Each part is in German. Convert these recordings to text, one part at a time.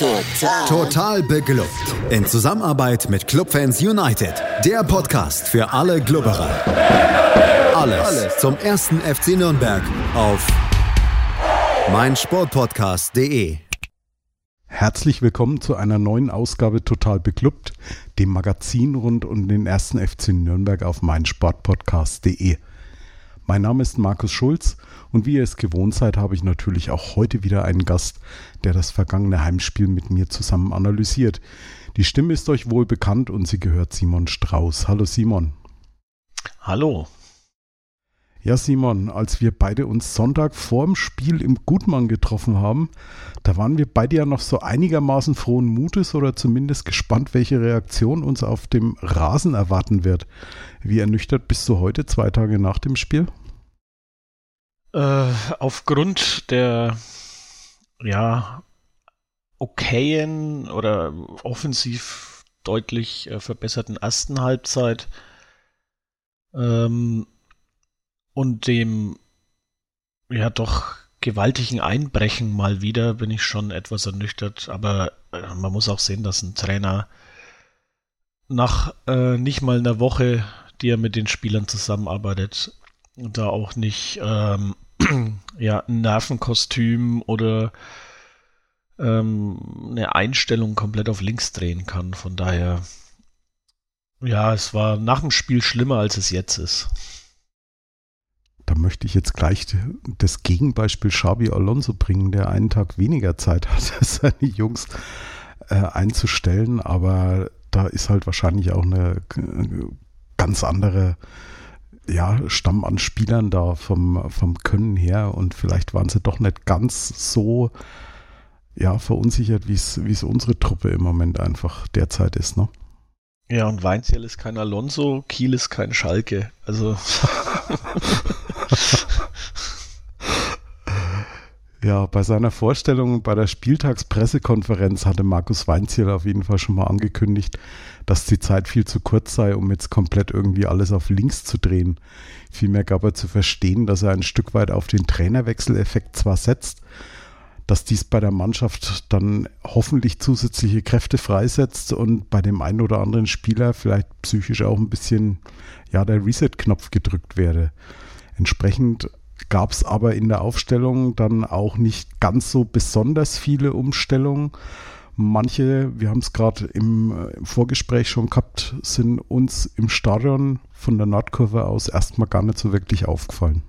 Total. Total beglückt. In Zusammenarbeit mit Clubfans United. Der Podcast für alle Glubberer. Alles, Alles zum ersten FC Nürnberg auf meinsportpodcast.de. Herzlich willkommen zu einer neuen Ausgabe Total beglückt, dem Magazin rund um den ersten FC Nürnberg auf meinsportpodcast.de. Mein Name ist Markus Schulz und wie ihr es gewohnt seid, habe ich natürlich auch heute wieder einen Gast, der das vergangene Heimspiel mit mir zusammen analysiert. Die Stimme ist euch wohl bekannt und sie gehört Simon Strauß. Hallo Simon. Hallo. Ja, Simon, als wir beide uns Sonntag vorm Spiel im Gutmann getroffen haben, da waren wir beide ja noch so einigermaßen frohen Mutes oder zumindest gespannt, welche Reaktion uns auf dem Rasen erwarten wird. Wie ernüchtert bist du heute, zwei Tage nach dem Spiel? Äh, aufgrund der ja okayen oder offensiv deutlich äh, verbesserten ersten Halbzeit ähm, und dem ja doch gewaltigen Einbrechen mal wieder bin ich schon etwas ernüchtert, aber äh, man muss auch sehen, dass ein Trainer nach äh, nicht mal einer Woche, die er mit den Spielern zusammenarbeitet, da auch nicht ähm, ja, ein Nervenkostüm oder ähm, eine Einstellung komplett auf links drehen kann. Von daher, ja, es war nach dem Spiel schlimmer, als es jetzt ist. Möchte ich jetzt gleich das Gegenbeispiel Xabi Alonso bringen, der einen Tag weniger Zeit hat, seine Jungs äh, einzustellen, aber da ist halt wahrscheinlich auch eine ganz andere ja, Stamm an Spielern da vom, vom Können her und vielleicht waren sie doch nicht ganz so ja, verunsichert, wie es unsere Truppe im Moment einfach derzeit ist, ne? Ja, und Weinziel ist kein Alonso, Kiel ist kein Schalke. Also. Ja, bei seiner Vorstellung bei der Spieltagspressekonferenz hatte Markus Weinziel auf jeden Fall schon mal angekündigt, dass die Zeit viel zu kurz sei, um jetzt komplett irgendwie alles auf links zu drehen. Vielmehr gab er zu verstehen, dass er ein Stück weit auf den Trainerwechseleffekt zwar setzt, dass dies bei der Mannschaft dann hoffentlich zusätzliche Kräfte freisetzt und bei dem einen oder anderen Spieler vielleicht psychisch auch ein bisschen ja der Reset-Knopf gedrückt werde. Entsprechend gab es aber in der Aufstellung dann auch nicht ganz so besonders viele Umstellungen. Manche, wir haben es gerade im, äh, im, Vorgespräch schon gehabt, sind uns im Stadion von der Nordkurve aus erstmal gar nicht so wirklich aufgefallen.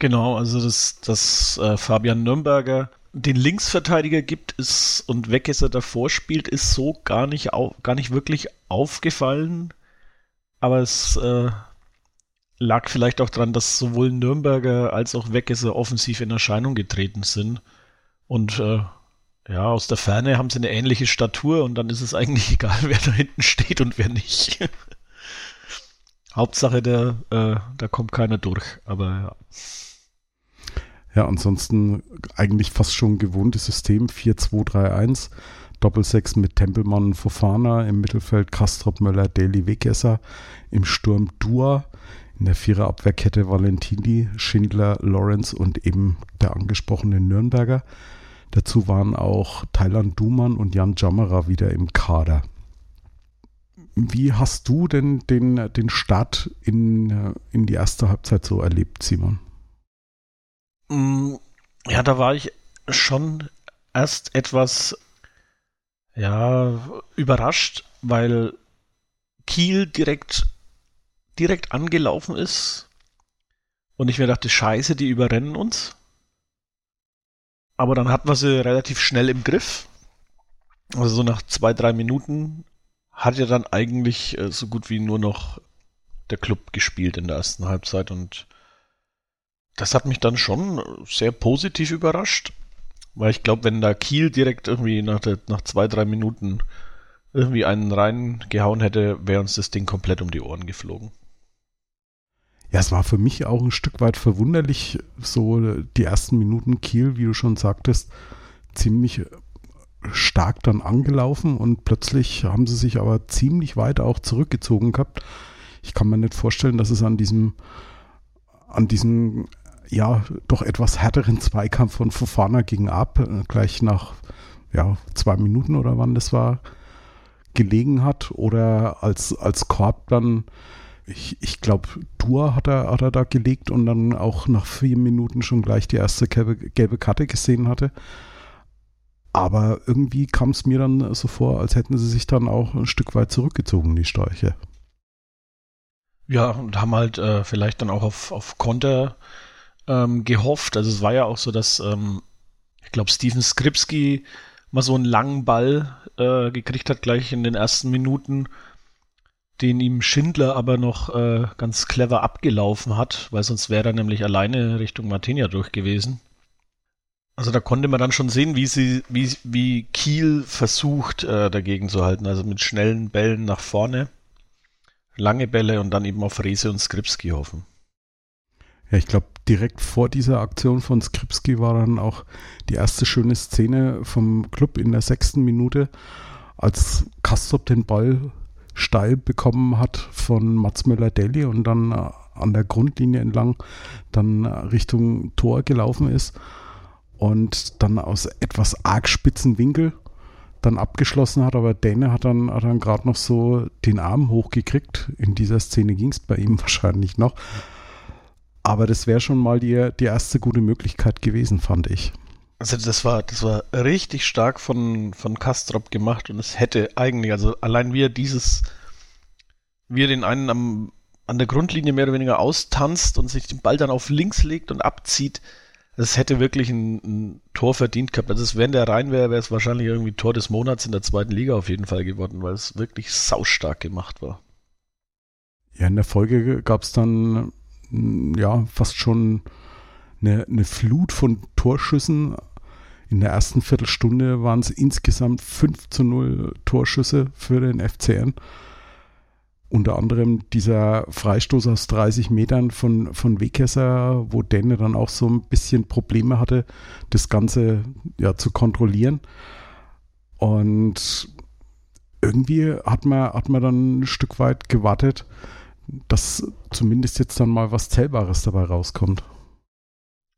Genau, also dass, dass äh, Fabian Nürnberger den Linksverteidiger gibt ist und Weggesser davor spielt, ist so gar nicht, au, gar nicht wirklich aufgefallen. Aber es äh, lag vielleicht auch daran, dass sowohl Nürnberger als auch Weggesser offensiv in Erscheinung getreten sind. Und äh, ja, aus der Ferne haben sie eine ähnliche Statur und dann ist es eigentlich egal, wer da hinten steht und wer nicht. Hauptsache, der, äh, da kommt keiner durch, aber ja. Ja, ansonsten eigentlich fast schon gewohntes System 4-2-3-1. Doppelsechs mit Tempelmann Fofana, im Mittelfeld Kastrop Möller, Daily Wegesser, im Sturm Dua, in der Viererabwehrkette Valentini, Schindler, Lawrence und eben der angesprochene Nürnberger. Dazu waren auch Thailand Duman und Jan Jammerer wieder im Kader. Wie hast du denn den, den Start in, in die erste Halbzeit so erlebt, Simon? Mm, ja, da war ich schon erst etwas ja, überrascht, weil Kiel direkt direkt angelaufen ist und ich mir dachte, scheiße, die überrennen uns. Aber dann hatten wir sie relativ schnell im Griff. Also so nach zwei, drei Minuten hat ja dann eigentlich äh, so gut wie nur noch der Club gespielt in der ersten Halbzeit und das hat mich dann schon sehr positiv überrascht, weil ich glaube, wenn da Kiel direkt irgendwie nach, der, nach zwei, drei Minuten irgendwie einen reingehauen hätte, wäre uns das Ding komplett um die Ohren geflogen. Ja, es war für mich auch ein Stück weit verwunderlich, so die ersten Minuten Kiel, wie du schon sagtest, ziemlich stark dann angelaufen und plötzlich haben sie sich aber ziemlich weit auch zurückgezogen gehabt. Ich kann mir nicht vorstellen, dass es an diesem, an diesem, ja, doch etwas härteren Zweikampf von Fofana gegen Ab, gleich nach ja, zwei Minuten oder wann das war, gelegen hat oder als, als Korb dann, ich, ich glaube, Tour hat er, hat er da gelegt und dann auch nach vier Minuten schon gleich die erste gelbe, gelbe Karte gesehen hatte. Aber irgendwie kam es mir dann so vor, als hätten sie sich dann auch ein Stück weit zurückgezogen, die Störche. Ja, und haben halt äh, vielleicht dann auch auf, auf Konter ähm, gehofft. Also es war ja auch so, dass ähm, ich glaube, Steven Skripski mal so einen langen Ball äh, gekriegt hat, gleich in den ersten Minuten, den ihm Schindler aber noch äh, ganz clever abgelaufen hat, weil sonst wäre er nämlich alleine Richtung Martinia durch gewesen. Also da konnte man dann schon sehen, wie sie, wie, wie Kiel versucht, äh, dagegen zu halten. Also mit schnellen Bällen nach vorne, lange Bälle und dann eben auf Rese und Skripski hoffen. Ja, ich glaube, direkt vor dieser Aktion von Skripski war dann auch die erste schöne Szene vom Club in der sechsten Minute, als Kastrop den Ball steil bekommen hat von Mats Möller-Deli und dann äh, an der Grundlinie entlang dann Richtung Tor gelaufen ist und dann aus etwas arg spitzen Winkel dann abgeschlossen hat, aber Däne hat dann, hat dann gerade noch so den Arm hochgekriegt. In dieser Szene ging es bei ihm wahrscheinlich noch. Aber das wäre schon mal die, die erste gute Möglichkeit gewesen, fand ich. Also das war, das war richtig stark von, von Kastrop gemacht und es hätte eigentlich, also allein wie er dieses, wie er den einen am, an der Grundlinie mehr oder weniger austanzt und sich den Ball dann auf links legt und abzieht, es hätte wirklich ein, ein, Tor verdient gehabt. Also wenn der rein wäre, wäre es wahrscheinlich irgendwie Tor des Monats in der zweiten Liga auf jeden Fall geworden, weil es wirklich saustark gemacht war. Ja, in der Folge gab es dann ja, fast schon eine, eine Flut von Torschüssen. In der ersten Viertelstunde waren es insgesamt 5 zu 0 Torschüsse für den FCN. Unter anderem dieser Freistoß aus 30 Metern von, von Wegkesser, wo Denne dann auch so ein bisschen Probleme hatte, das Ganze ja, zu kontrollieren. Und irgendwie hat man, hat man dann ein Stück weit gewartet, dass zumindest jetzt dann mal was Zählbares dabei rauskommt.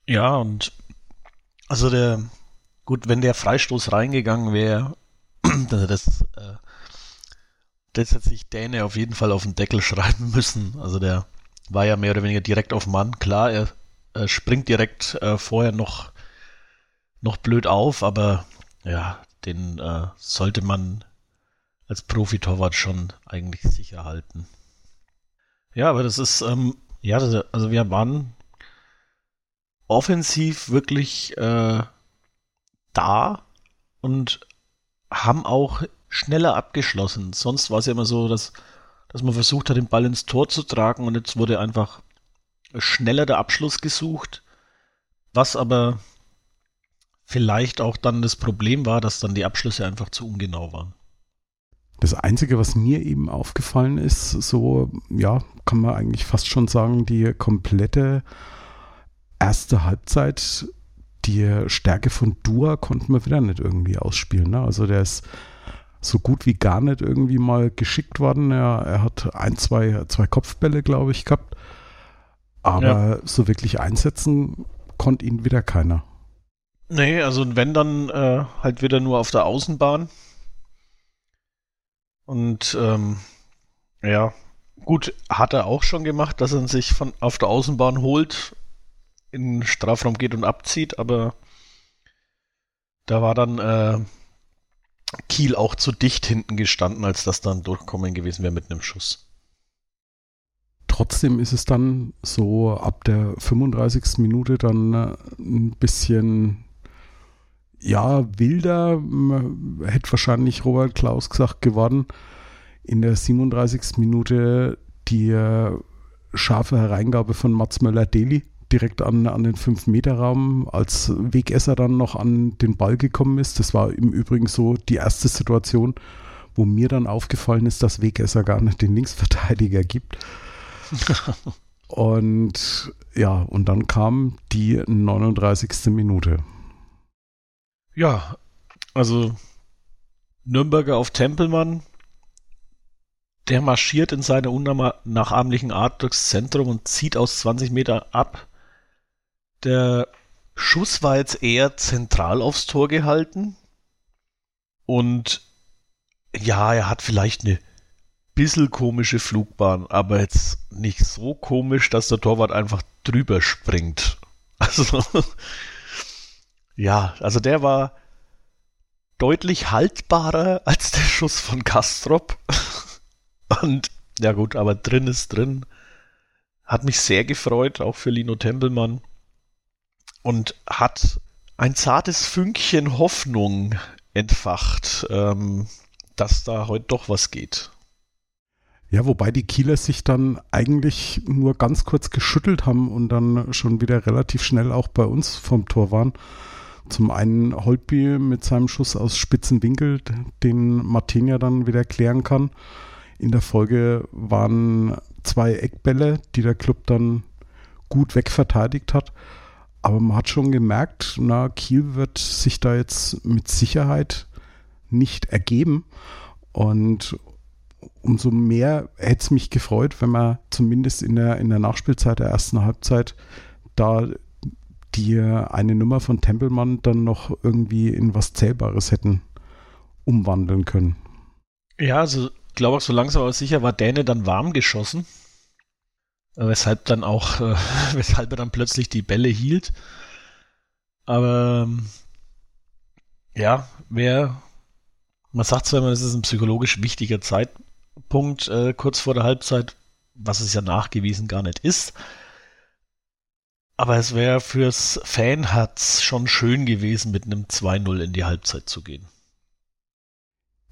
Ja, und also der, gut, wenn der Freistoß reingegangen wäre, das, das, äh, das hätte sich Däne auf jeden Fall auf den Deckel schreiben müssen. Also der war ja mehr oder weniger direkt auf Mann. Klar, er, er springt direkt äh, vorher noch, noch blöd auf, aber ja, den äh, sollte man als Profitorwart schon eigentlich sicher halten. Ja, aber das ist, ähm, ja, also wir waren offensiv wirklich äh, da und haben auch schneller abgeschlossen. Sonst war es ja immer so, dass, dass man versucht hat, den Ball ins Tor zu tragen und jetzt wurde einfach schneller der Abschluss gesucht, was aber vielleicht auch dann das Problem war, dass dann die Abschlüsse einfach zu ungenau waren. Das Einzige, was mir eben aufgefallen ist, so, ja, kann man eigentlich fast schon sagen, die komplette erste Halbzeit, die Stärke von Dua konnten wir wieder nicht irgendwie ausspielen. Ne? Also der ist so gut wie gar nicht irgendwie mal geschickt worden. Er, er hat ein, zwei, zwei Kopfbälle, glaube ich, gehabt. Aber ja. so wirklich einsetzen konnte ihn wieder keiner. Nee, also wenn dann äh, halt wieder nur auf der Außenbahn. Und ähm, ja, gut, hat er auch schon gemacht, dass er sich von auf der Außenbahn holt, in den Strafraum geht und abzieht, aber da war dann äh, Kiel auch zu dicht hinten gestanden, als das dann durchkommen gewesen wäre mit einem Schuss. Trotzdem ist es dann so ab der 35. Minute dann äh, ein bisschen ja, wilder, hätte wahrscheinlich Robert Klaus gesagt, geworden. In der 37. Minute die äh, scharfe Hereingabe von Mats Möller-Deli direkt an, an den 5-Meter-Raum, als Wegesser dann noch an den Ball gekommen ist. Das war im Übrigen so die erste Situation, wo mir dann aufgefallen ist, dass Wegesser gar nicht den Linksverteidiger gibt. und ja, und dann kam die 39. Minute. Ja, also Nürnberger auf Tempelmann, der marschiert in seiner unnachahmlichen Art durchs Zentrum und zieht aus 20 Meter ab. Der Schuss war jetzt eher zentral aufs Tor gehalten. Und ja, er hat vielleicht eine bisschen komische Flugbahn, aber jetzt nicht so komisch, dass der Torwart einfach drüber springt. Also, ja, also der war deutlich haltbarer als der Schuss von Kastrop. Und ja gut, aber drin ist drin. Hat mich sehr gefreut, auch für Lino Tempelmann. Und hat ein zartes Fünkchen Hoffnung entfacht, ähm, dass da heute doch was geht. Ja, wobei die Kieler sich dann eigentlich nur ganz kurz geschüttelt haben und dann schon wieder relativ schnell auch bei uns vom Tor waren. Zum einen Holtby mit seinem Schuss aus spitzen Winkel, den Martin ja dann wieder klären kann. In der Folge waren zwei Eckbälle, die der Club dann gut wegverteidigt hat. Aber man hat schon gemerkt, na, Kiel wird sich da jetzt mit Sicherheit nicht ergeben. Und umso mehr hätte es mich gefreut, wenn wir zumindest in der, in der Nachspielzeit der ersten Halbzeit da die eine Nummer von Tempelmann dann noch irgendwie in was Zählbares hätten umwandeln können. Ja, also ich glaube auch so langsam aber sicher war Däne dann warm geschossen. Weshalb dann auch, äh, weshalb er dann plötzlich die Bälle hielt. Aber ja, wer, man sagt zwar immer, es ist ein psychologisch wichtiger Zeitpunkt, Punkt äh, kurz vor der Halbzeit, was es ja nachgewiesen gar nicht ist. Aber es wäre fürs Fanherz schon schön gewesen, mit einem 2-0 in die Halbzeit zu gehen.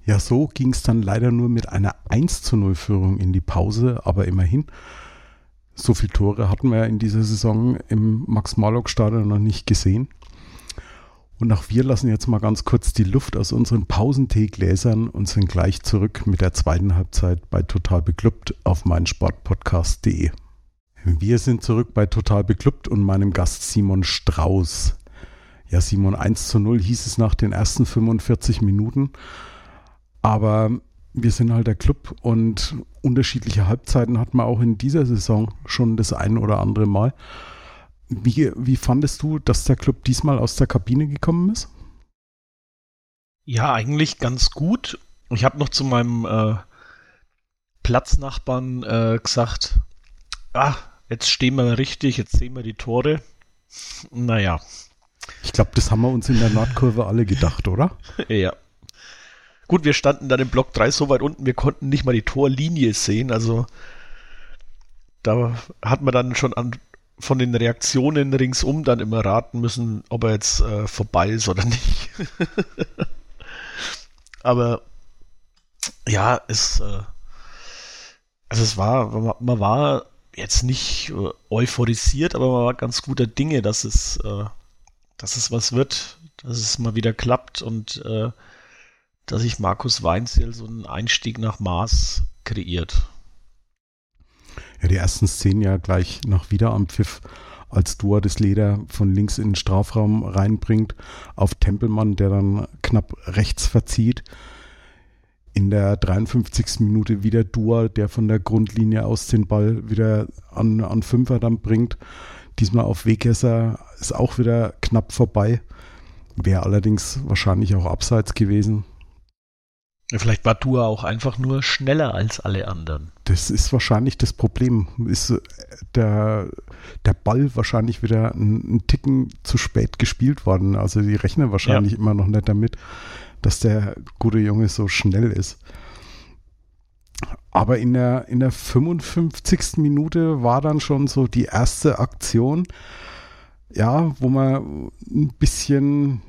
Ja, so ging es dann leider nur mit einer 1 0 Führung in die Pause, aber immerhin. So viele Tore hatten wir in dieser Saison im Max-Morlock-Stadion noch nicht gesehen. Und auch wir lassen jetzt mal ganz kurz die Luft aus unseren Pausenteegläsern und sind gleich zurück mit der zweiten Halbzeit bei Total Beklubbt auf meinsportpodcast.de. Wir sind zurück bei Total Beklubbt und meinem Gast Simon Strauß. Ja, Simon, 1 zu 0 hieß es nach den ersten 45 Minuten. Aber wir sind halt der Club und unterschiedliche Halbzeiten hat man auch in dieser Saison schon das ein oder andere Mal. Wie, wie fandest du, dass der Club diesmal aus der Kabine gekommen ist? Ja, eigentlich ganz gut. Ich habe noch zu meinem äh, Platznachbarn äh, gesagt, ah, jetzt stehen wir richtig, jetzt sehen wir die Tore. Naja. Ich glaube, das haben wir uns in der Nordkurve alle gedacht, oder? ja. Gut, wir standen dann im Block 3 so weit unten, wir konnten nicht mal die Torlinie sehen, also da hat man dann schon an von den Reaktionen ringsum dann immer raten müssen, ob er jetzt äh, vorbei ist oder nicht. aber ja, es, äh, also es war, man, man, war jetzt nicht äh, euphorisiert, aber man war ganz guter Dinge, dass es, äh, dass es was wird, dass es mal wieder klappt und äh, dass sich Markus Weinzel so einen Einstieg nach Maß kreiert ja, die ersten Szenen ja gleich nach Wiederanpfiff, als Dua das Leder von links in den Strafraum reinbringt, auf Tempelmann, der dann knapp rechts verzieht. In der 53. Minute wieder Dua, der von der Grundlinie aus den Ball wieder an, an Fünfer dann bringt. Diesmal auf Wegesser ist auch wieder knapp vorbei. Wäre allerdings wahrscheinlich auch abseits gewesen. Vielleicht war Tua auch einfach nur schneller als alle anderen. Das ist wahrscheinlich das Problem. Ist äh, der, der Ball wahrscheinlich wieder einen Ticken zu spät gespielt worden. Also die rechnen wahrscheinlich ja. immer noch nicht damit, dass der gute Junge so schnell ist. Aber in der, in der 55. Minute war dann schon so die erste Aktion, ja, wo man ein bisschen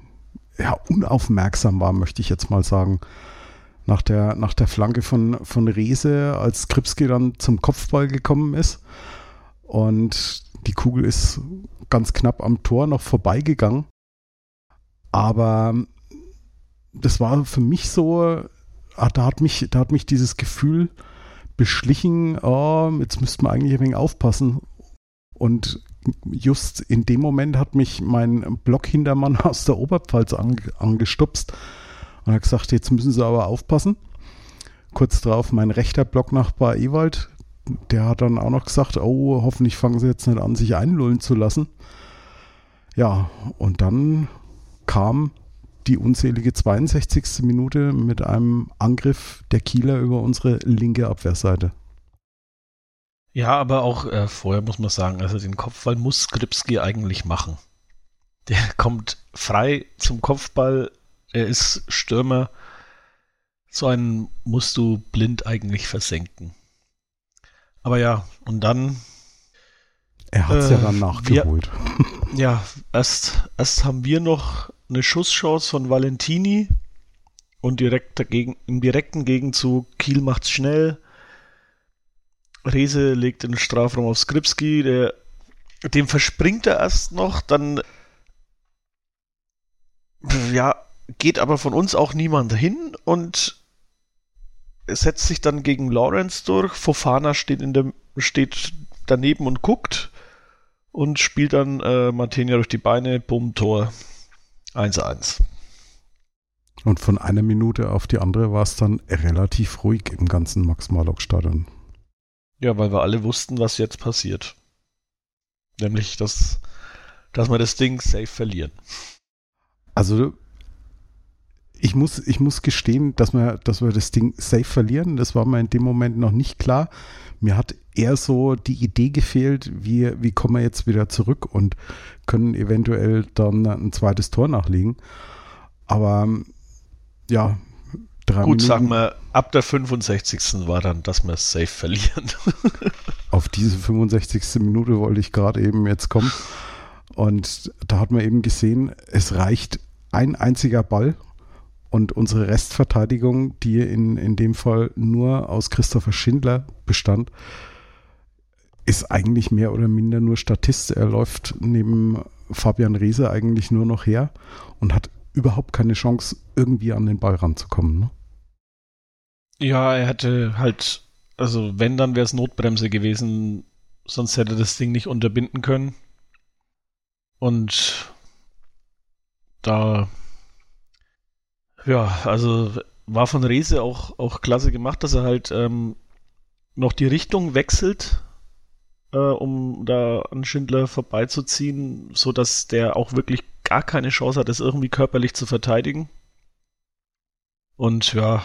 ja, unaufmerksam war, möchte ich jetzt mal sagen nach der, nach der Flanke von, von Rese, als Kripski dann zum Kopfball gekommen ist. Und die Kugel ist ganz knapp am Tor noch vorbeigegangen. Aber das war für mich so, ah, da hat mich, da hat mich dieses Gefühl beschlichen, oh, jetzt müsste man eigentlich ein wenig aufpassen. Und just in dem Moment hat mich mein Blockhintermann aus der Oberpfalz angestupst und hat gesagt, jetzt müssen sie aber aufpassen. Kurz darauf mein rechter Blocknachbar Ewald, der hat dann auch noch gesagt, oh, hoffentlich fangen sie jetzt nicht an, sich einlullen zu lassen. Ja, und dann kam die unzählige 62. Minute mit einem Angriff der Kieler über unsere linke Abwehrseite. Ja, aber auch äh, vorher muss man sagen, also den Kopfball muss Skripski eigentlich machen. Der kommt frei zum Kopfball, er ist Stürmer. So einen musst du blind eigentlich versenken. Aber ja, und dann. Er hat es äh, ja dann nachgeholt. Wir, ja, erst, erst haben wir noch eine Schusschance von Valentini und direkt dagegen, im direkten Gegenzug Kiel macht's schnell. Rese legt den Strafraum auf Skripski, der, dem verspringt er erst noch, dann ja, geht aber von uns auch niemand hin und setzt sich dann gegen Lawrence durch. Fofana steht, in der, steht daneben und guckt und spielt dann äh, Martinia durch die Beine, bumm, Tor 1-1. Und von einer Minute auf die andere war es dann relativ ruhig im ganzen Max-Marlock-Stadion. Ja, weil wir alle wussten, was jetzt passiert. Nämlich, dass, dass wir das Ding safe verlieren. Also, ich muss, ich muss gestehen, dass wir, dass wir das Ding safe verlieren. Das war mir in dem Moment noch nicht klar. Mir hat eher so die Idee gefehlt, wie, wie kommen wir jetzt wieder zurück und können eventuell dann ein zweites Tor nachlegen. Aber ja, drei Gut, Minuten. sagen wir, ab der 65. war dann, dass wir safe verlieren. Auf diese 65. Minute wollte ich gerade eben jetzt kommen. Und da hat man eben gesehen, es reicht ein einziger Ball und unsere Restverteidigung, die in, in dem Fall nur aus Christopher Schindler bestand, ist eigentlich mehr oder minder nur Statist. Er läuft neben Fabian Reese eigentlich nur noch her und hat überhaupt keine Chance, irgendwie an den Ball ranzukommen. Ne? Ja, er hätte halt, also wenn, dann wäre es Notbremse gewesen, sonst hätte das Ding nicht unterbinden können. Und da, ja, also war von Rese auch, auch klasse gemacht, dass er halt ähm, noch die Richtung wechselt, äh, um da an Schindler vorbeizuziehen, sodass der auch wirklich gar keine Chance hat, das irgendwie körperlich zu verteidigen. Und ja,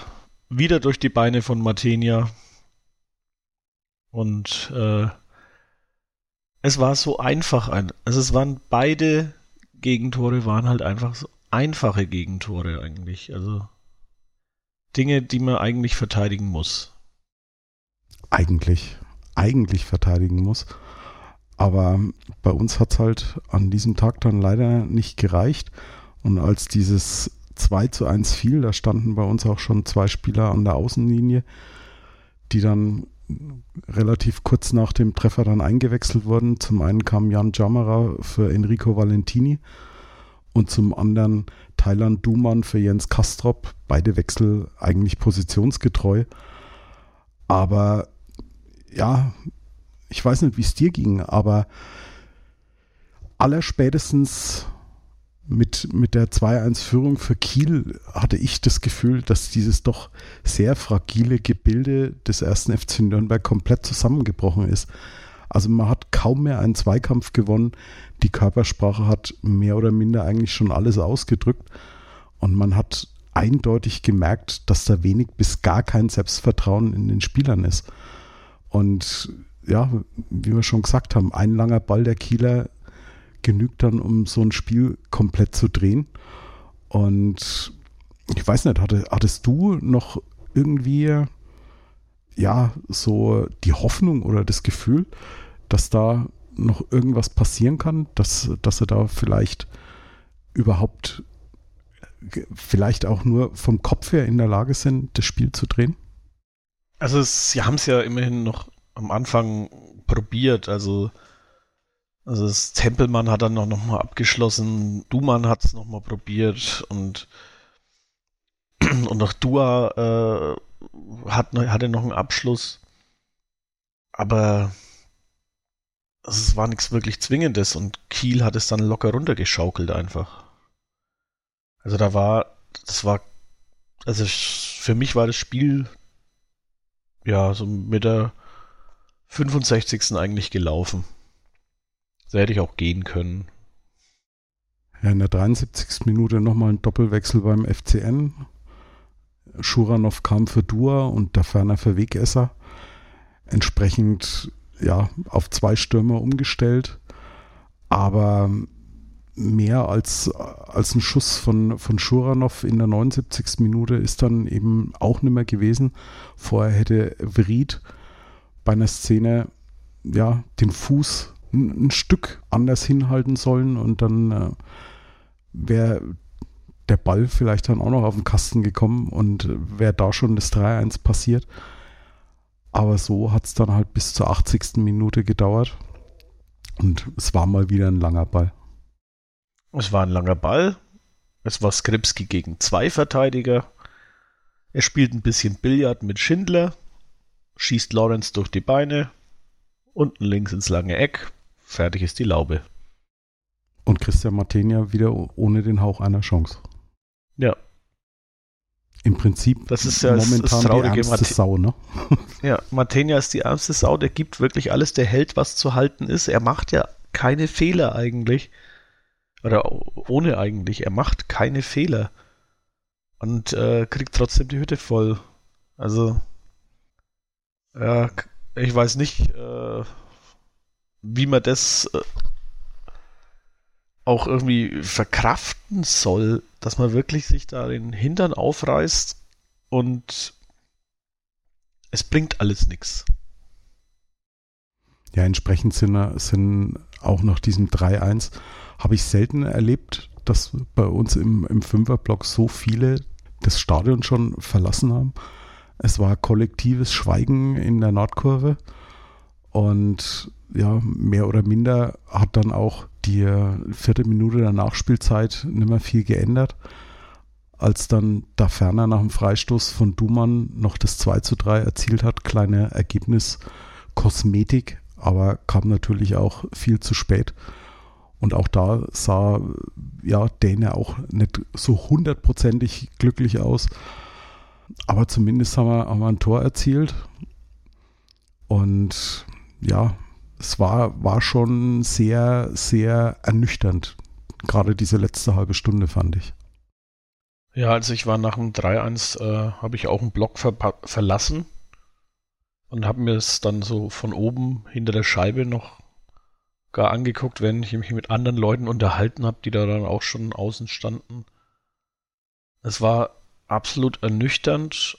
wieder durch die Beine von Martenia. Und äh, es war so einfach. Ein, also es waren beide Gegentore, waren halt einfach so einfache Gegentore eigentlich. Also Dinge, die man eigentlich verteidigen muss. Eigentlich, eigentlich verteidigen muss. Aber bei uns hat es halt an diesem Tag dann leider nicht gereicht. Und als dieses 2 zu 1 fiel. Da standen bei uns auch schon zwei Spieler an der Außenlinie, die dann relativ kurz nach dem Treffer dann eingewechselt wurden. Zum einen kam Jan Jammerer für Enrico Valentini und zum anderen Thailand Duman für Jens Kastrop. Beide Wechsel eigentlich positionsgetreu. Aber ja, ich weiß nicht, wie es dir ging, aber allerspätestens mit, mit der 2-1-Führung für Kiel hatte ich das Gefühl, dass dieses doch sehr fragile Gebilde des ersten FC Nürnberg komplett zusammengebrochen ist. Also man hat kaum mehr einen Zweikampf gewonnen. Die Körpersprache hat mehr oder minder eigentlich schon alles ausgedrückt. Und man hat eindeutig gemerkt, dass da wenig bis gar kein Selbstvertrauen in den Spielern ist. Und ja, wie wir schon gesagt haben, ein langer Ball der Kieler genügt dann, um so ein Spiel komplett zu drehen. Und ich weiß nicht, hatte, hattest du noch irgendwie ja so die Hoffnung oder das Gefühl, dass da noch irgendwas passieren kann, dass, dass sie da vielleicht überhaupt vielleicht auch nur vom Kopf her in der Lage sind, das Spiel zu drehen? Also sie haben es ja immerhin noch am Anfang probiert. Also also das Tempelmann hat dann noch, noch mal abgeschlossen, Duman hat es noch mal probiert und und auch Dua äh, hat, hatte noch einen Abschluss. Aber es war nichts wirklich Zwingendes und Kiel hat es dann locker runtergeschaukelt einfach. Also da war, das war, also für mich war das Spiel ja so mit der 65. eigentlich gelaufen. Da hätte ich auch gehen können. Ja, in der 73. Minute nochmal ein Doppelwechsel beim FCN. Schuranov kam für Dua und der Ferner für Wegesser. Entsprechend ja, auf zwei Stürmer umgestellt. Aber mehr als, als ein Schuss von, von Schuranov in der 79. Minute ist dann eben auch nicht mehr gewesen. Vorher hätte Vried bei einer Szene ja, den Fuß ein, ein Stück anders hinhalten sollen und dann äh, wäre der Ball vielleicht dann auch noch auf den Kasten gekommen und wäre da schon das 3-1 passiert. Aber so hat es dann halt bis zur 80. Minute gedauert. Und es war mal wieder ein langer Ball. Es war ein langer Ball. Es war Skripski gegen zwei Verteidiger. Er spielt ein bisschen Billard mit Schindler, schießt Lawrence durch die Beine, unten links ins lange Eck, fertig ist die Laube. Und Christian Martenia wieder ohne den Hauch einer Chance. Ja. Im Prinzip das ist ja momentan das, das die ärmste Mate Sau, ne? Ja, Martenia ist die ärmste Sau, der gibt wirklich alles, der hält, was zu halten ist. Er macht ja keine Fehler eigentlich. Oder ohne eigentlich, er macht keine Fehler. Und äh, kriegt trotzdem die Hütte voll. Also, ja, ich weiß nicht, äh, wie man das äh, auch irgendwie verkraften soll, dass man wirklich sich da den Hintern aufreißt und es bringt alles nichts. Ja, entsprechend sind, sind auch nach diesem 3-1 habe ich selten erlebt, dass bei uns im, im Fünferblock so viele das Stadion schon verlassen haben. Es war kollektives Schweigen in der Nordkurve und ja, mehr oder minder hat dann auch die vierte Minute der Nachspielzeit nicht mehr viel geändert. Als dann da ferner nach dem Freistoß von Dumann noch das 2 zu 3 erzielt hat, kleine Ergebnis Kosmetik, aber kam natürlich auch viel zu spät. Und auch da sah ja Däne auch nicht so hundertprozentig glücklich aus. Aber zumindest haben wir, haben wir ein Tor erzielt. Und ja, es war, war schon sehr, sehr ernüchternd. Gerade diese letzte halbe Stunde fand ich. Ja, also ich war nach dem 3-1, äh, habe ich auch einen Block ver verlassen und habe mir es dann so von oben hinter der Scheibe noch gar angeguckt, wenn ich mich mit anderen Leuten unterhalten habe, die da dann auch schon außen standen. Es war absolut ernüchternd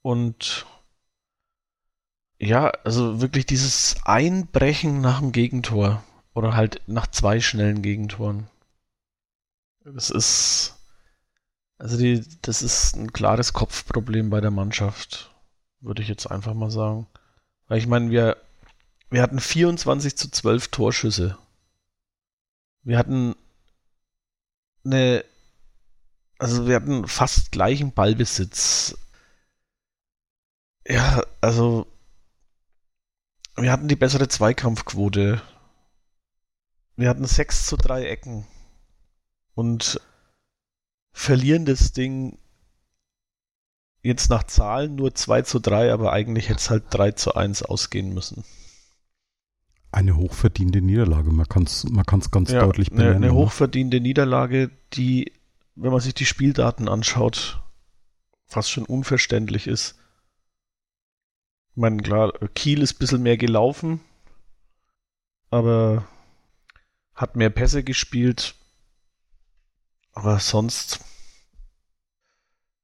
und ja, also wirklich dieses Einbrechen nach dem Gegentor oder halt nach zwei schnellen Gegentoren. Das ist also die, das ist ein klares Kopfproblem bei der Mannschaft, würde ich jetzt einfach mal sagen. Weil ich meine, wir wir hatten 24 zu 12 Torschüsse. Wir hatten eine, also wir hatten fast gleichen Ballbesitz. Ja, also wir hatten die bessere Zweikampfquote. Wir hatten 6 zu 3 Ecken. Und verlieren das Ding jetzt nach Zahlen nur 2 zu 3, aber eigentlich hätte es halt 3 zu 1 ausgehen müssen. Eine hochverdiente Niederlage, man kann es man kann's ganz ja, deutlich benennen. Eine, eine ne? hochverdiente Niederlage, die, wenn man sich die Spieldaten anschaut, fast schon unverständlich ist. Ich meine, klar, Kiel ist ein bisschen mehr gelaufen, aber hat mehr Pässe gespielt. Aber sonst,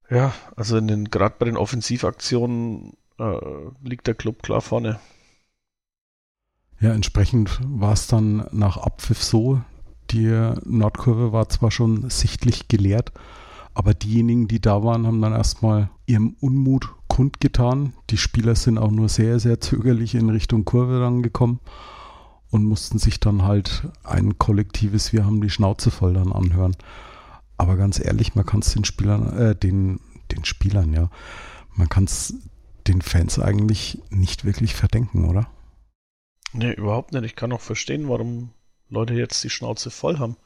ja, also in den, gerade bei den Offensivaktionen äh, liegt der Club klar vorne. Ja, entsprechend war es dann nach Abpfiff so, die Nordkurve war zwar schon sichtlich geleert, aber diejenigen, die da waren, haben dann erstmal ihrem Unmut kundgetan. Die Spieler sind auch nur sehr, sehr zögerlich in Richtung Kurve dann gekommen und mussten sich dann halt ein kollektives Wir haben die Schnauze voll dann anhören. Aber ganz ehrlich, man kann es den Spielern, äh, den, den Spielern, ja, man kann es den Fans eigentlich nicht wirklich verdenken, oder? Nee, überhaupt nicht. Ich kann auch verstehen, warum Leute jetzt die Schnauze voll haben.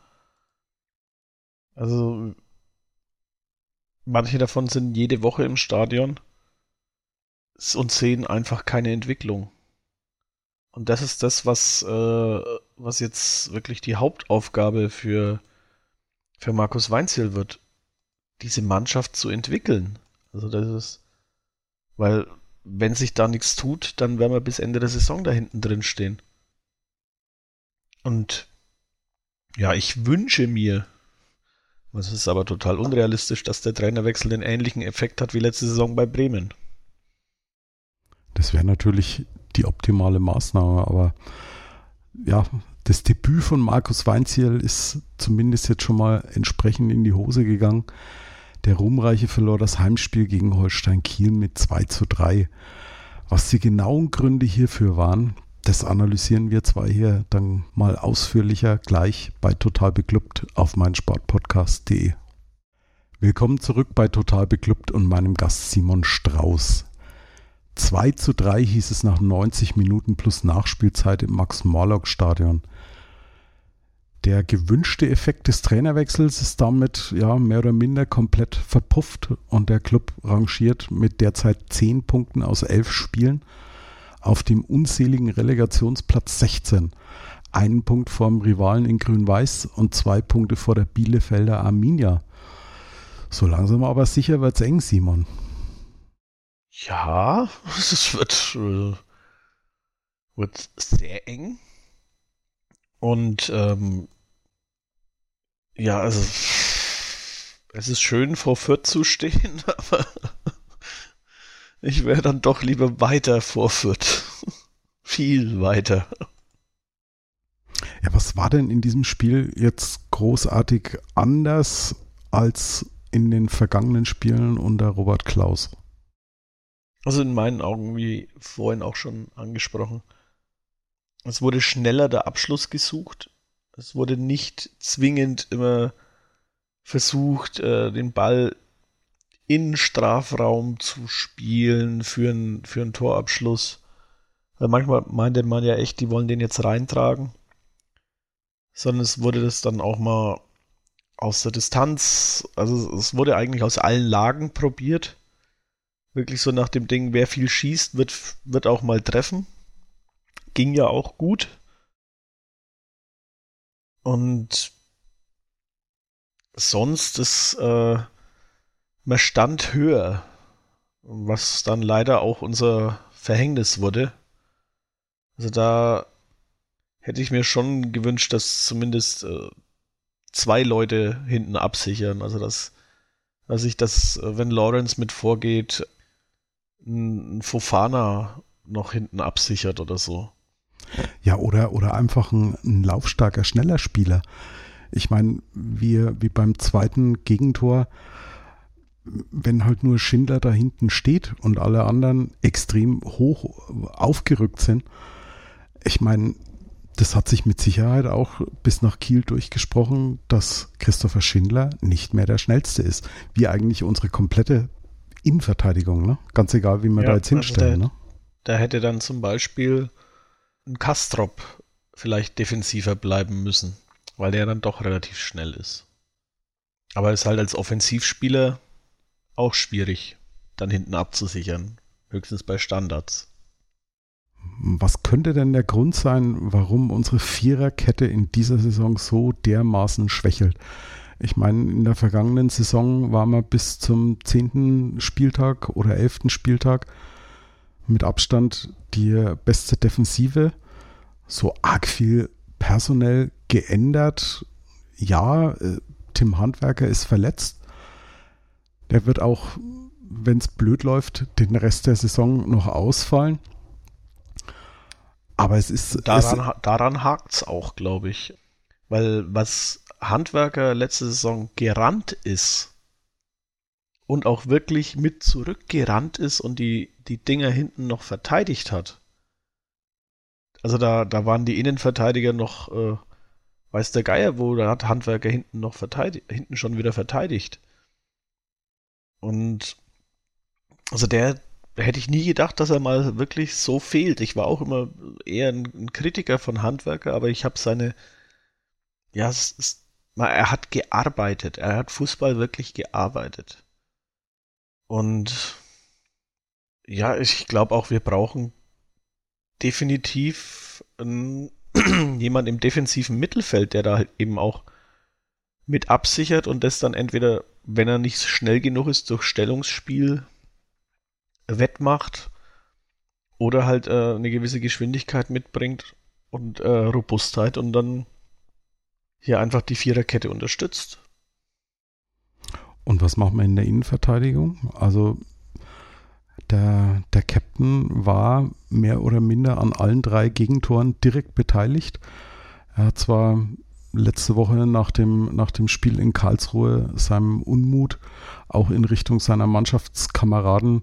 Also, manche davon sind jede Woche im Stadion und sehen einfach keine Entwicklung. Und das ist das, was, äh, was jetzt wirklich die Hauptaufgabe für, für Markus Weinziel wird, diese Mannschaft zu entwickeln. Also das ist, weil wenn sich da nichts tut, dann werden wir bis Ende der Saison da hinten drin stehen. Und ja, ich wünsche mir, es ist aber total unrealistisch, dass der Trainerwechsel den ähnlichen Effekt hat wie letzte Saison bei Bremen. Das wäre natürlich die optimale Maßnahme, aber ja, das Debüt von Markus Weinziel ist zumindest jetzt schon mal entsprechend in die Hose gegangen. Der Ruhmreiche verlor das Heimspiel gegen Holstein Kiel mit 2 zu 3. Was die genauen Gründe hierfür waren, das analysieren wir zwar hier dann mal ausführlicher gleich bei Total Beklubbt auf meinsportpodcast.de. Willkommen zurück bei Total Beklubbt und meinem Gast Simon Strauß. 2 zu 3 hieß es nach 90 Minuten plus Nachspielzeit im Max-Morlock-Stadion. Der gewünschte Effekt des Trainerwechsels ist damit ja mehr oder minder komplett verpufft und der Club rangiert mit derzeit 10 Punkten aus 11 Spielen auf dem unseligen Relegationsplatz 16. Einen Punkt vor dem Rivalen in Grün-Weiß und zwei Punkte vor der Bielefelder Arminia. So langsam aber sicher wird es eng, Simon. Ja, es wird, äh, wird sehr eng. Und ähm, ja, also es ist schön vor Fürth zu stehen, aber ich wäre dann doch lieber weiter vor Fürth. Viel weiter. Ja, was war denn in diesem Spiel jetzt großartig anders als in den vergangenen Spielen unter Robert Klaus? Also in meinen Augen, wie vorhin auch schon angesprochen, es wurde schneller der Abschluss gesucht. Es wurde nicht zwingend immer versucht, äh, den Ball in Strafraum zu spielen für, ein, für einen Torabschluss. Weil manchmal meinte man ja echt, die wollen den jetzt reintragen. Sondern es wurde das dann auch mal aus der Distanz, also es wurde eigentlich aus allen Lagen probiert. Wirklich so nach dem Ding, wer viel schießt, wird, wird auch mal treffen ging ja auch gut. Und sonst ist, äh, man stand höher, was dann leider auch unser Verhängnis wurde. Also da hätte ich mir schon gewünscht, dass zumindest äh, zwei Leute hinten absichern. Also dass, dass ich das, äh, wenn Lawrence mit vorgeht, ein Fofana noch hinten absichert oder so. Ja, oder, oder einfach ein, ein laufstarker, schneller Spieler. Ich meine, wie, wie beim zweiten Gegentor, wenn halt nur Schindler da hinten steht und alle anderen extrem hoch aufgerückt sind. Ich meine, das hat sich mit Sicherheit auch bis nach Kiel durchgesprochen, dass Christopher Schindler nicht mehr der Schnellste ist. Wie eigentlich unsere komplette Innenverteidigung, ne? Ganz egal, wie wir ja, da jetzt hinstellen. Also da, ne? da hätte dann zum Beispiel ein Kastrop vielleicht defensiver bleiben müssen, weil der dann doch relativ schnell ist. Aber ist halt als Offensivspieler auch schwierig, dann hinten abzusichern. Höchstens bei Standards. Was könnte denn der Grund sein, warum unsere Viererkette in dieser Saison so dermaßen schwächelt? Ich meine, in der vergangenen Saison waren wir bis zum zehnten Spieltag oder elften Spieltag mit Abstand die beste Defensive. So arg viel personell geändert. Ja, äh, Tim Handwerker ist verletzt. Der wird auch, wenn es blöd läuft, den Rest der Saison noch ausfallen. Aber es ist. Daran, es, daran hakt es auch, glaube ich. Weil was Handwerker letzte Saison gerannt ist, und auch wirklich mit zurückgerannt ist und die, die Dinger hinten noch verteidigt hat. Also da, da waren die Innenverteidiger noch, äh, weiß der Geier wo, da hat Handwerker hinten noch verteidigt, hinten schon wieder verteidigt. Und also der, hätte ich nie gedacht, dass er mal wirklich so fehlt. Ich war auch immer eher ein, ein Kritiker von Handwerker, aber ich habe seine, ja, es ist, er hat gearbeitet, er hat Fußball wirklich gearbeitet. Und ja, ich glaube auch, wir brauchen definitiv ein, jemand im defensiven Mittelfeld, der da halt eben auch mit absichert und das dann entweder, wenn er nicht schnell genug ist, durch Stellungsspiel wettmacht oder halt äh, eine gewisse Geschwindigkeit mitbringt und äh, Robustheit und dann hier einfach die Viererkette unterstützt. Und was macht man in der Innenverteidigung? Also der, der Captain war mehr oder minder an allen drei Gegentoren direkt beteiligt. Er hat zwar letzte Woche nach dem, nach dem Spiel in Karlsruhe seinem Unmut auch in Richtung seiner Mannschaftskameraden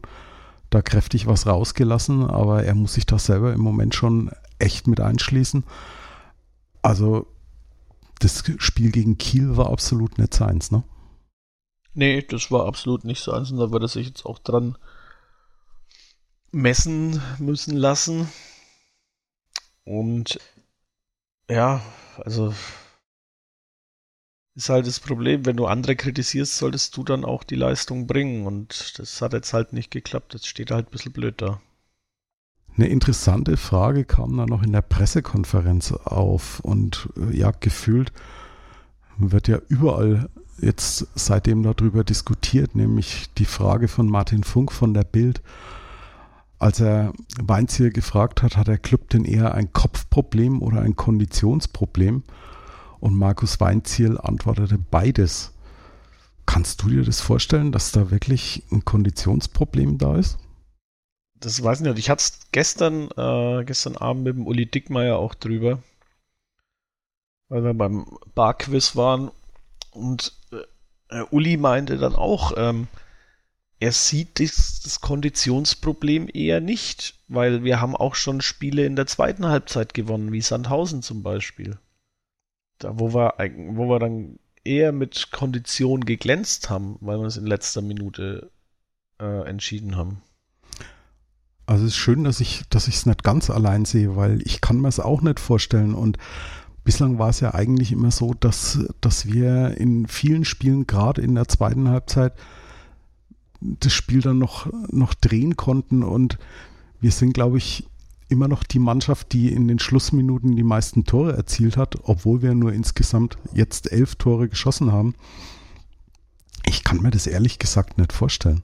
da kräftig was rausgelassen, aber er muss sich das selber im Moment schon echt mit einschließen. Also das Spiel gegen Kiel war absolut nicht seins, ne? Nee, das war absolut nicht seins und da wird er sich jetzt auch dran messen müssen lassen. Und ja, also ist halt das Problem, wenn du andere kritisierst, solltest du dann auch die Leistung bringen. Und das hat jetzt halt nicht geklappt. Jetzt steht er halt ein bisschen blöd da. Eine interessante Frage kam da noch in der Pressekonferenz auf und äh, ja, gefühlt wird ja überall jetzt seitdem darüber diskutiert, nämlich die Frage von Martin Funk von der Bild. Als er Weinziel gefragt hat, hat der Club denn eher ein Kopfproblem oder ein Konditionsproblem? Und Markus Weinziel antwortete beides. Kannst du dir das vorstellen, dass da wirklich ein Konditionsproblem da ist? Das weiß ich nicht. Ich hatte es gestern, äh, gestern Abend mit dem Uli Dickmeier auch drüber, weil wir beim Barquiz waren und äh, Uli meinte dann auch, ähm, er sieht das, das, Konditionsproblem eher nicht, weil wir haben auch schon Spiele in der zweiten Halbzeit gewonnen, wie Sandhausen zum Beispiel. Da, wo wir, wo wir dann eher mit Kondition geglänzt haben, weil wir es in letzter Minute äh, entschieden haben. Also es ist schön, dass ich, dass ich es nicht ganz allein sehe, weil ich kann mir es auch nicht vorstellen. Und bislang war es ja eigentlich immer so, dass, dass wir in vielen Spielen, gerade in der zweiten Halbzeit, das Spiel dann noch, noch drehen konnten. Und wir sind, glaube ich, immer noch die Mannschaft, die in den Schlussminuten die meisten Tore erzielt hat, obwohl wir nur insgesamt jetzt elf Tore geschossen haben. Ich kann mir das ehrlich gesagt nicht vorstellen.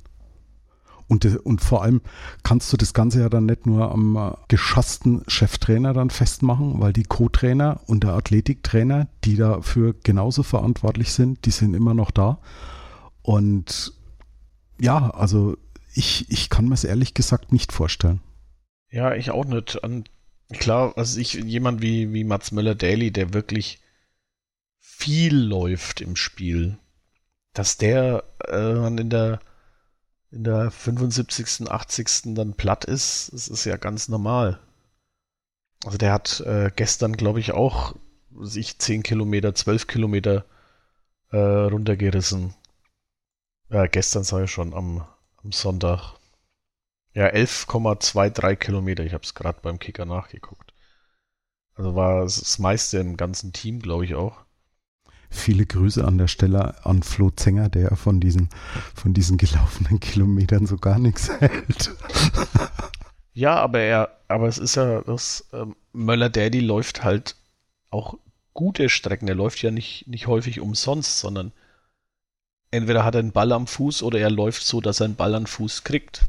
Und, und vor allem kannst du das Ganze ja dann nicht nur am äh, geschassten Cheftrainer dann festmachen, weil die Co-Trainer und der Athletiktrainer, die dafür genauso verantwortlich sind, die sind immer noch da. Und ja, also ich, ich kann mir es ehrlich gesagt nicht vorstellen. Ja, ich auch nicht. An, klar, also ich, jemand wie, wie Mats Möller-Daly, der wirklich viel läuft im Spiel, dass der äh, in der in der 75., 80. dann platt ist, das ist ja ganz normal. Also der hat äh, gestern, glaube ich, auch sich 10 Kilometer, 12 Kilometer äh, runtergerissen. Ja, gestern sage ich schon, am, am Sonntag. Ja, 11,23 Kilometer. Ich habe es gerade beim Kicker nachgeguckt. Also war das meiste im ganzen Team, glaube ich auch. Viele Grüße an der Stelle an Flo Zenger, der von diesen, von diesen gelaufenen Kilometern so gar nichts hält. Ja, aber er, aber es ist ja, das ähm, Möller Daddy läuft halt auch gute Strecken. Er läuft ja nicht, nicht häufig umsonst, sondern entweder hat er einen Ball am Fuß oder er läuft so, dass er einen Ball am Fuß kriegt.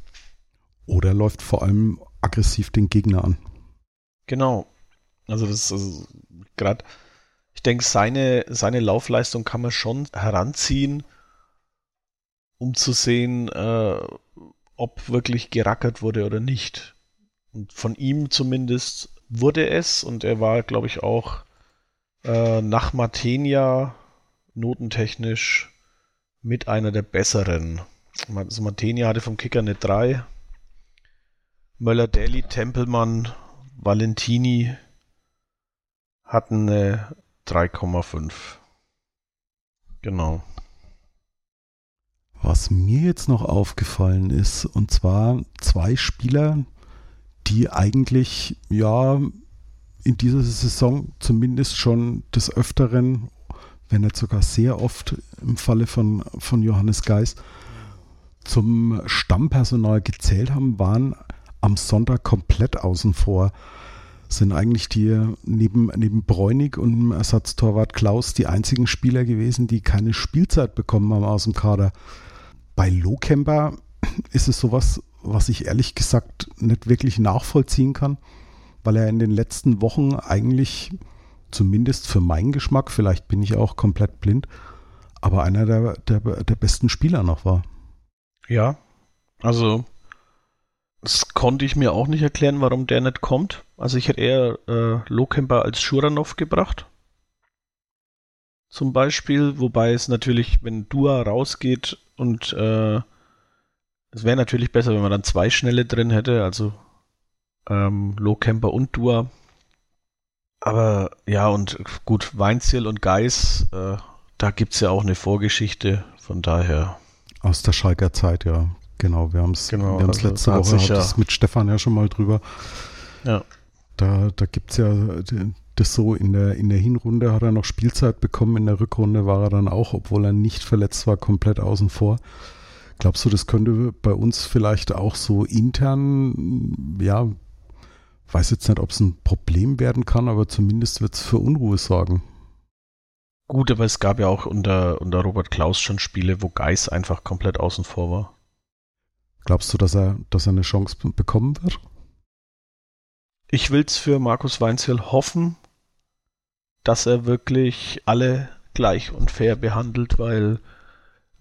Oder läuft vor allem aggressiv den Gegner an. Genau. Also das ist also gerade, ich denke, seine, seine Laufleistung kann man schon heranziehen, um zu sehen, äh, ob wirklich gerackert wurde oder nicht. Und von ihm zumindest wurde es und er war, glaube ich, auch äh, nach Matenia notentechnisch mit einer der besseren. Also Matenia hatte vom Kicker eine 3, Möller-Daly, Tempelmann, Valentini hatten eine 3,5. Genau. Was mir jetzt noch aufgefallen ist, und zwar zwei Spieler, die eigentlich ja in dieser Saison zumindest schon des Öfteren, wenn nicht sogar sehr oft im Falle von, von Johannes Geis, zum Stammpersonal gezählt haben, waren am Sonntag komplett außen vor. Sind eigentlich die neben, neben Bräunig und dem Ersatztorwart Klaus die einzigen Spieler gewesen, die keine Spielzeit bekommen haben aus dem Kader. Bei Lohkemper ist es sowas, was ich ehrlich gesagt nicht wirklich nachvollziehen kann, weil er in den letzten Wochen eigentlich, zumindest für meinen Geschmack, vielleicht bin ich auch komplett blind, aber einer der, der, der besten Spieler noch war. Ja, also das konnte ich mir auch nicht erklären, warum der nicht kommt. Also ich hätte eher äh, Lohkemper als Schuranov gebracht. Zum Beispiel, wobei es natürlich, wenn Dua rausgeht und äh, es wäre natürlich besser, wenn man dann zwei Schnelle drin hätte, also ähm, Lohkemper und Dua. Aber ja, und gut, Weinziel und Geis, äh, da gibt es ja auch eine Vorgeschichte, von daher. Aus der Schalker Zeit, ja. Genau, wir haben es genau, wir also letzte Woche das mit Stefan ja schon mal drüber. Ja. Da, da gibt es ja das so, in der, in der Hinrunde hat er noch Spielzeit bekommen, in der Rückrunde war er dann auch, obwohl er nicht verletzt war, komplett außen vor. Glaubst du, das könnte bei uns vielleicht auch so intern, ja, weiß jetzt nicht, ob es ein Problem werden kann, aber zumindest wird es für Unruhe sorgen. Gut, aber es gab ja auch unter, unter Robert Klaus schon Spiele, wo Geis einfach komplett außen vor war. Glaubst du, dass er, dass er eine Chance bekommen wird? Ich will es für Markus Weinzierl hoffen, dass er wirklich alle gleich und fair behandelt, weil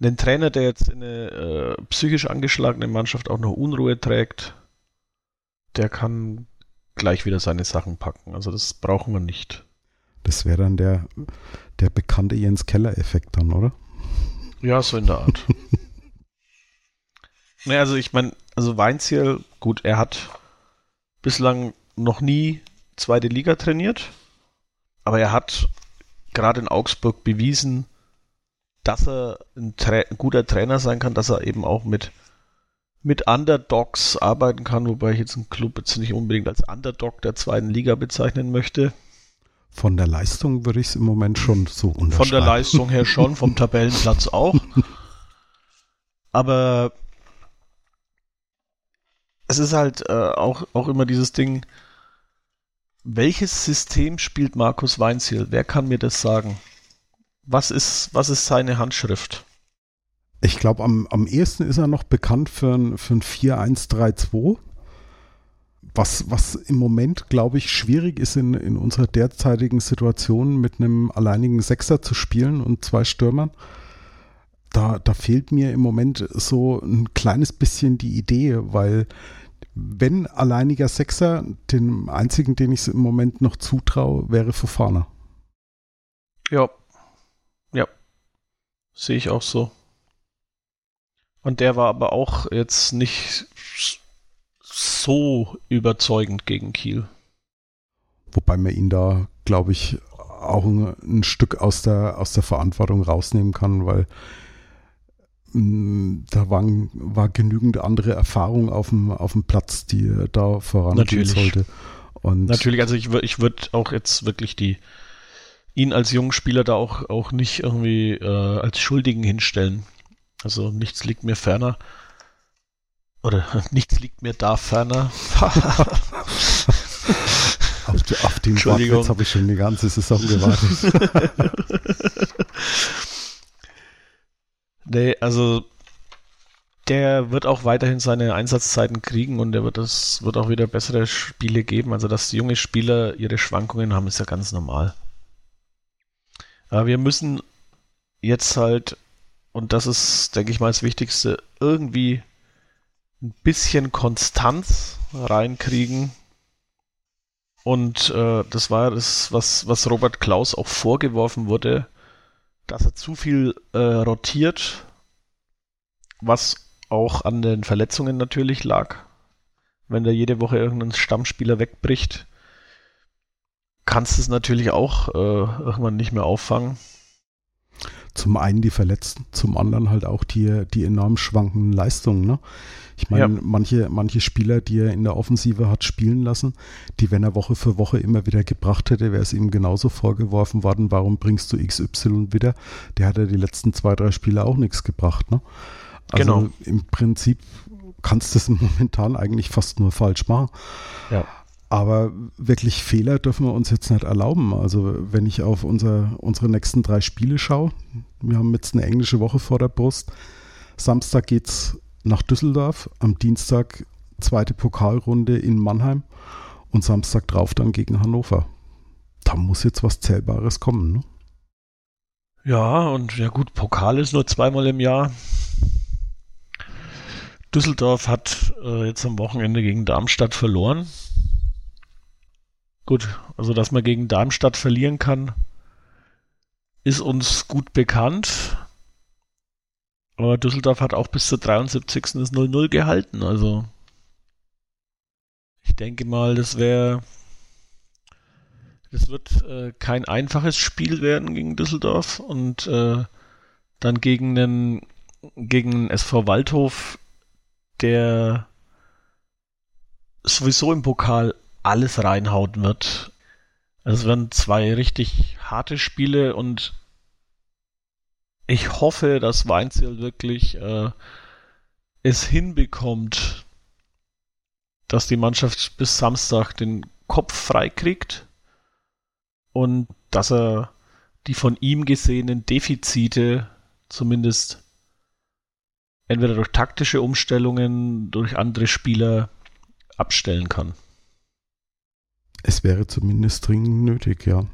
ein Trainer, der jetzt in eine äh, psychisch angeschlagene Mannschaft auch noch Unruhe trägt, der kann gleich wieder seine Sachen packen. Also das brauchen wir nicht. Das wäre dann der, der bekannte Jens Keller-Effekt dann, oder? Ja, so in der Art. naja, also ich meine, also Weinziel, gut, er hat bislang noch nie zweite Liga trainiert, aber er hat gerade in Augsburg bewiesen, dass er ein, Tra ein, guter Trainer sein kann, dass er eben auch mit, mit Underdogs arbeiten kann, wobei ich jetzt einen Club jetzt nicht unbedingt als Underdog der zweiten Liga bezeichnen möchte. Von der Leistung würde ich es im Moment schon so unterscheiden. Von der Leistung her schon, vom Tabellenplatz auch. Aber es ist halt äh, auch, auch immer dieses Ding, welches System spielt Markus Weinziel? Wer kann mir das sagen? Was ist, was ist seine Handschrift? Ich glaube, am, am ehesten ist er noch bekannt für ein, für ein 4-1-3-2. Was, was im Moment, glaube ich, schwierig ist in, in unserer derzeitigen Situation mit einem alleinigen Sechser zu spielen und zwei Stürmern. Da, da fehlt mir im Moment so ein kleines bisschen die Idee, weil wenn alleiniger Sechser, den einzigen, den ich im Moment noch zutraue, wäre Fofana. Ja, Sehe ich auch so. Und der war aber auch jetzt nicht so überzeugend gegen Kiel. Wobei man ihn da, glaube ich, auch ein, ein, Stück aus der, aus der Verantwortung rausnehmen kann, weil da waren, war genügend andere Erfahrung auf dem, auf dem Platz, die er da vorangehen sollte. Und Natürlich, also ich, ich würde auch jetzt wirklich die, ihn als jungen Spieler da auch, auch nicht irgendwie äh, als Schuldigen hinstellen. Also nichts liegt mir ferner. Oder nichts liegt mir da ferner. auf, auf den Wortwitz habe ich schon die ganze Saison gewartet. nee, also der wird auch weiterhin seine Einsatzzeiten kriegen und der wird es wird auch wieder bessere Spiele geben. Also dass junge Spieler ihre Schwankungen haben, ist ja ganz normal. Ja, wir müssen jetzt halt, und das ist, denke ich mal, das Wichtigste, irgendwie ein bisschen Konstanz reinkriegen. Und äh, das war das, was, was Robert Klaus auch vorgeworfen wurde, dass er zu viel äh, rotiert, was auch an den Verletzungen natürlich lag. Wenn da jede Woche irgendein Stammspieler wegbricht, kannst es natürlich auch äh, irgendwann nicht mehr auffangen. Zum einen die Verletzten, zum anderen halt auch die, die enorm schwankenden Leistungen. Ne? Ich meine, ja. manche, manche Spieler, die er in der Offensive hat spielen lassen, die, wenn er Woche für Woche immer wieder gebracht hätte, wäre es ihm genauso vorgeworfen worden, warum bringst du XY wieder? Der hat ja die letzten zwei, drei Spiele auch nichts gebracht. Ne? Also genau. im Prinzip kannst das momentan eigentlich fast nur falsch machen. Ja. Aber wirklich Fehler dürfen wir uns jetzt nicht erlauben. Also wenn ich auf unser, unsere nächsten drei Spiele schaue, wir haben jetzt eine englische Woche vor der Brust. Samstag geht es nach Düsseldorf, am Dienstag zweite Pokalrunde in Mannheim und Samstag drauf dann gegen Hannover. Da muss jetzt was Zählbares kommen. Ne? Ja, und ja gut, Pokal ist nur zweimal im Jahr. Düsseldorf hat äh, jetzt am Wochenende gegen Darmstadt verloren. Gut, also dass man gegen Darmstadt verlieren kann, ist uns gut bekannt. Aber Düsseldorf hat auch bis zur 73. das 0-0 gehalten. Also ich denke mal, das wäre. Das wird äh, kein einfaches Spiel werden gegen Düsseldorf und äh, dann gegen einen gegen SV Waldhof, der sowieso im Pokal alles reinhauen wird. Also es werden zwei richtig harte Spiele und ich hoffe, dass Weinzel wirklich äh, es hinbekommt, dass die Mannschaft bis Samstag den Kopf frei kriegt und dass er die von ihm gesehenen Defizite zumindest entweder durch taktische Umstellungen, durch andere Spieler abstellen kann. Es wäre zumindest dringend nötig, ja.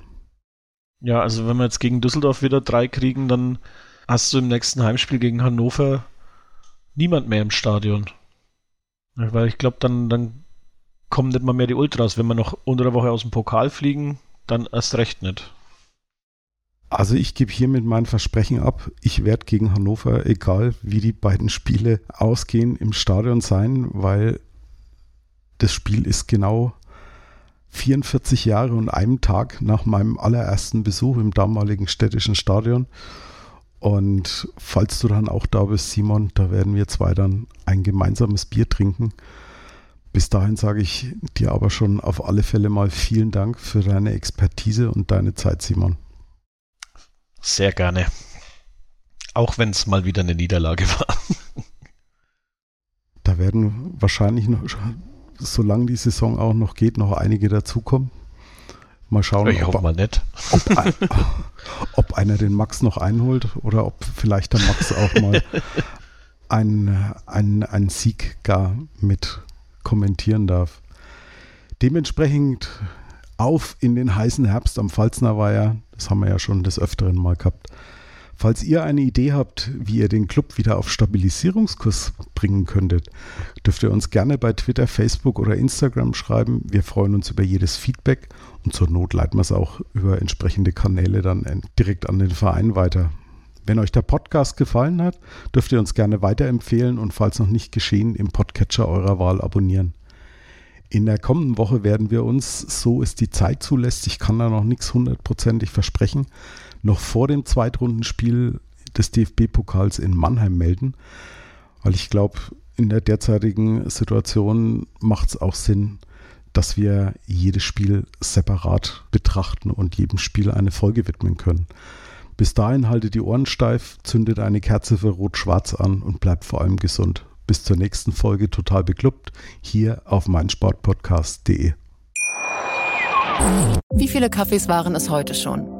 Ja, also wenn wir jetzt gegen Düsseldorf wieder drei kriegen, dann hast du im nächsten Heimspiel gegen Hannover niemand mehr im Stadion. Weil ich glaube, dann, dann kommen nicht mal mehr die Ultras. Wenn wir noch unter der Woche aus dem Pokal fliegen, dann erst recht nicht. Also ich gebe hiermit mein Versprechen ab. Ich werde gegen Hannover, egal wie die beiden Spiele ausgehen, im Stadion sein, weil das Spiel ist genau 44 Jahre und einem Tag nach meinem allerersten Besuch im damaligen städtischen Stadion. Und falls du dann auch da bist, Simon, da werden wir zwei dann ein gemeinsames Bier trinken. Bis dahin sage ich dir aber schon auf alle Fälle mal vielen Dank für deine Expertise und deine Zeit, Simon. Sehr gerne. Auch wenn es mal wieder eine Niederlage war. Da werden wahrscheinlich noch, solange die Saison auch noch geht, noch einige dazukommen. Mal schauen, ich ob, mal nicht. Ob, ein, ob, einer den Max noch einholt oder ob vielleicht der Max auch mal einen, einen, einen Sieg gar mit kommentieren darf. Dementsprechend auf in den heißen Herbst am Pfalzner Weiher. Das haben wir ja schon des Öfteren mal gehabt. Falls ihr eine Idee habt, wie ihr den Club wieder auf Stabilisierungskurs bringen könntet, dürft ihr uns gerne bei Twitter, Facebook oder Instagram schreiben. Wir freuen uns über jedes Feedback und zur Not leiten wir es auch über entsprechende Kanäle dann direkt an den Verein weiter. Wenn euch der Podcast gefallen hat, dürft ihr uns gerne weiterempfehlen und falls noch nicht geschehen, im Podcatcher eurer Wahl abonnieren. In der kommenden Woche werden wir uns, so es die Zeit zulässt, ich kann da noch nichts hundertprozentig versprechen, noch vor dem Zweitrundenspiel des DFB-Pokals in Mannheim melden, weil ich glaube, in der derzeitigen Situation macht es auch Sinn, dass wir jedes Spiel separat betrachten und jedem Spiel eine Folge widmen können. Bis dahin haltet die Ohren steif, zündet eine Kerze für Rot-Schwarz an und bleibt vor allem gesund. Bis zur nächsten Folge total beklubbt hier auf meinsportpodcast.de. Wie viele Kaffees waren es heute schon?